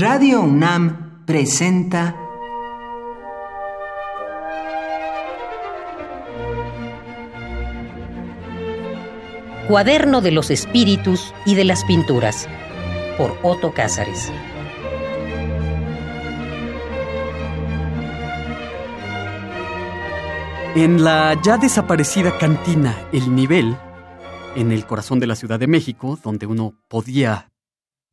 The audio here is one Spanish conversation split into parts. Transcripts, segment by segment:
Radio UNAM presenta Cuaderno de los Espíritus y de las Pinturas por Otto Cázares. En la ya desaparecida cantina El Nivel, en el corazón de la Ciudad de México, donde uno podía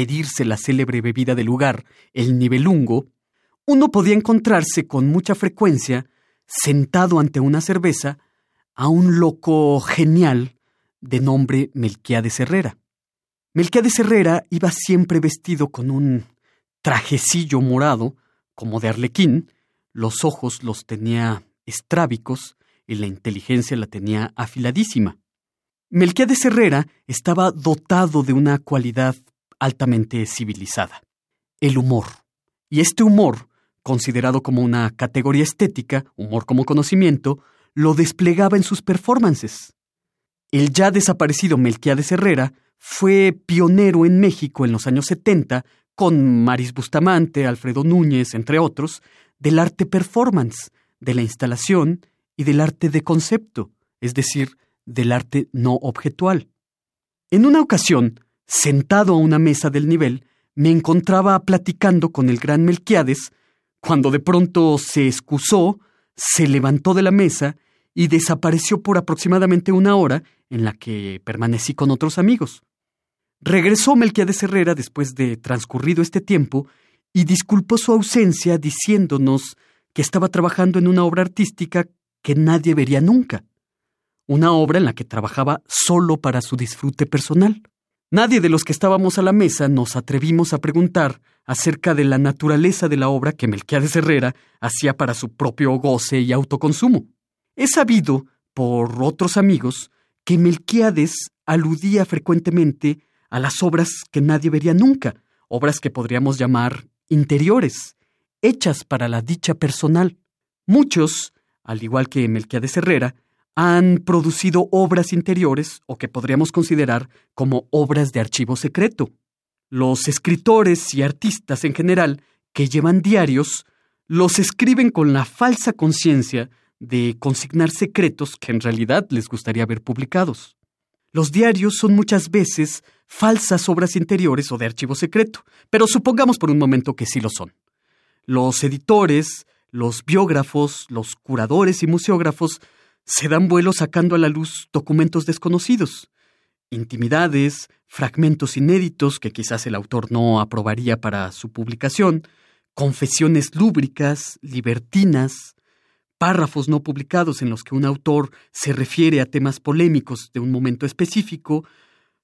pedirse la célebre bebida del lugar, el nivelungo, uno podía encontrarse con mucha frecuencia, sentado ante una cerveza, a un loco genial de nombre Melquiades Herrera. Melquiades Herrera iba siempre vestido con un trajecillo morado, como de arlequín, los ojos los tenía estrábicos y la inteligencia la tenía afiladísima. Melquiades Herrera estaba dotado de una cualidad altamente civilizada, el humor. Y este humor, considerado como una categoría estética, humor como conocimiento, lo desplegaba en sus performances. El ya desaparecido Melquiades Herrera fue pionero en México en los años 70, con Maris Bustamante, Alfredo Núñez, entre otros, del arte performance, de la instalación y del arte de concepto, es decir, del arte no objetual. En una ocasión, sentado a una mesa del nivel, me encontraba platicando con el gran Melquiades, cuando de pronto se excusó, se levantó de la mesa y desapareció por aproximadamente una hora en la que permanecí con otros amigos. Regresó Melquiades Herrera después de transcurrido este tiempo y disculpó su ausencia diciéndonos que estaba trabajando en una obra artística que nadie vería nunca, una obra en la que trabajaba solo para su disfrute personal. Nadie de los que estábamos a la mesa nos atrevimos a preguntar acerca de la naturaleza de la obra que Melquiades Herrera hacía para su propio goce y autoconsumo. He sabido, por otros amigos, que Melquiades aludía frecuentemente a las obras que nadie vería nunca, obras que podríamos llamar interiores, hechas para la dicha personal. Muchos, al igual que Melquiades Herrera, han producido obras interiores o que podríamos considerar como obras de archivo secreto. Los escritores y artistas en general que llevan diarios los escriben con la falsa conciencia de consignar secretos que en realidad les gustaría ver publicados. Los diarios son muchas veces falsas obras interiores o de archivo secreto, pero supongamos por un momento que sí lo son. Los editores, los biógrafos, los curadores y museógrafos se dan vuelo sacando a la luz documentos desconocidos, intimidades, fragmentos inéditos que quizás el autor no aprobaría para su publicación, confesiones lúbricas, libertinas, párrafos no publicados en los que un autor se refiere a temas polémicos de un momento específico,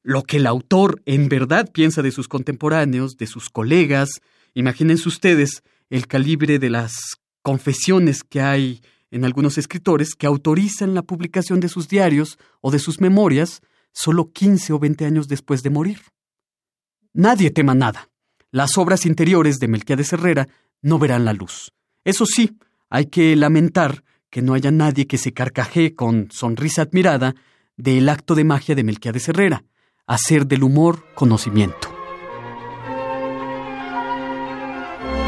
lo que el autor en verdad piensa de sus contemporáneos, de sus colegas. Imagínense ustedes el calibre de las confesiones que hay en algunos escritores que autorizan la publicación de sus diarios o de sus memorias solo 15 o 20 años después de morir. Nadie tema nada. Las obras interiores de Melquiades Herrera no verán la luz. Eso sí, hay que lamentar que no haya nadie que se carcajee con sonrisa admirada del acto de magia de Melquiades Herrera, hacer del humor conocimiento.